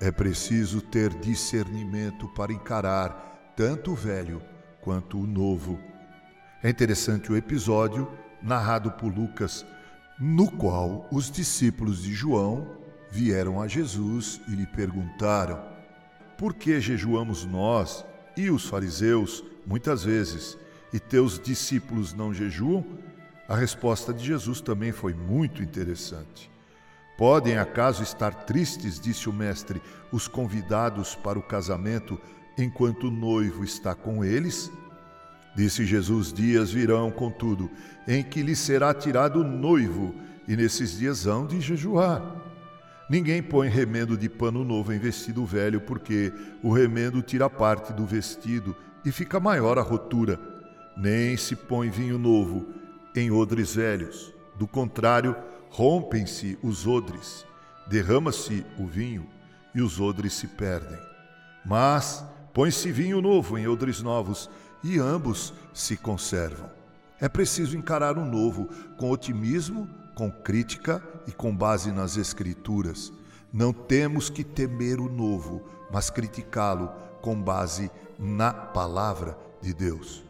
É preciso ter discernimento para encarar tanto o velho quanto o novo. É interessante o episódio narrado por Lucas, no qual os discípulos de João vieram a Jesus e lhe perguntaram: Por que jejuamos nós e os fariseus muitas vezes, e teus discípulos não jejuam? A resposta de Jesus também foi muito interessante. Podem acaso estar tristes, disse o Mestre, os convidados para o casamento enquanto o noivo está com eles? Disse Jesus: Dias virão, contudo, em que lhe será tirado o noivo, e nesses dias hão de jejuar. Ninguém põe remendo de pano novo em vestido velho, porque o remendo tira parte do vestido e fica maior a rotura. Nem se põe vinho novo em odres velhos. Do contrário, rompem-se os odres, derrama-se o vinho e os odres se perdem. Mas põe-se vinho novo em odres novos e ambos se conservam. É preciso encarar o novo com otimismo, com crítica e com base nas Escrituras. Não temos que temer o novo, mas criticá-lo com base na palavra de Deus.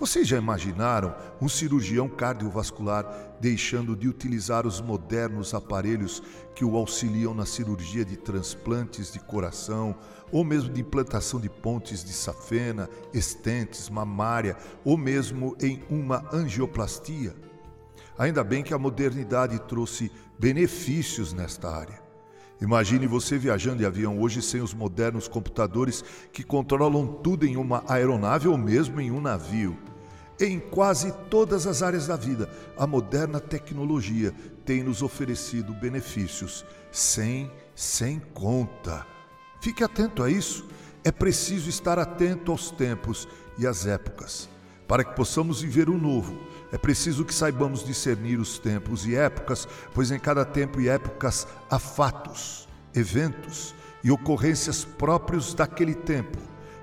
Vocês já imaginaram um cirurgião cardiovascular deixando de utilizar os modernos aparelhos que o auxiliam na cirurgia de transplantes de coração, ou mesmo de implantação de pontes de safena, estentes, mamária, ou mesmo em uma angioplastia? Ainda bem que a modernidade trouxe benefícios nesta área. Imagine você viajando de avião hoje sem os modernos computadores que controlam tudo em uma aeronave ou mesmo em um navio. Em quase todas as áreas da vida, a moderna tecnologia tem nos oferecido benefícios sem, sem conta. Fique atento a isso. É preciso estar atento aos tempos e às épocas. Para que possamos viver o novo, é preciso que saibamos discernir os tempos e épocas, pois em cada tempo e épocas há fatos, eventos e ocorrências próprios daquele tempo.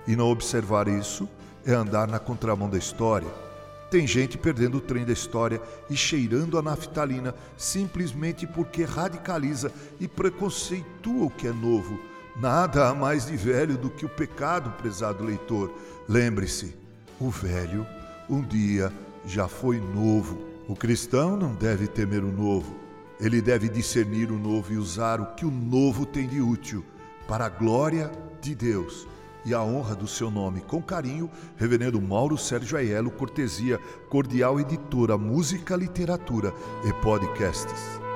E não observar isso é andar na contramão da história. Tem gente perdendo o trem da história e cheirando a naftalina simplesmente porque radicaliza e preconceitua o que é novo. Nada há mais de velho do que o pecado, prezado leitor. Lembre-se, o velho um dia já foi novo. O cristão não deve temer o novo, ele deve discernir o novo e usar o que o novo tem de útil para a glória de Deus e a honra do seu nome. Com carinho, Reverendo Mauro Sérgio Aiello, cortesia, cordial editora, música, literatura e podcasts.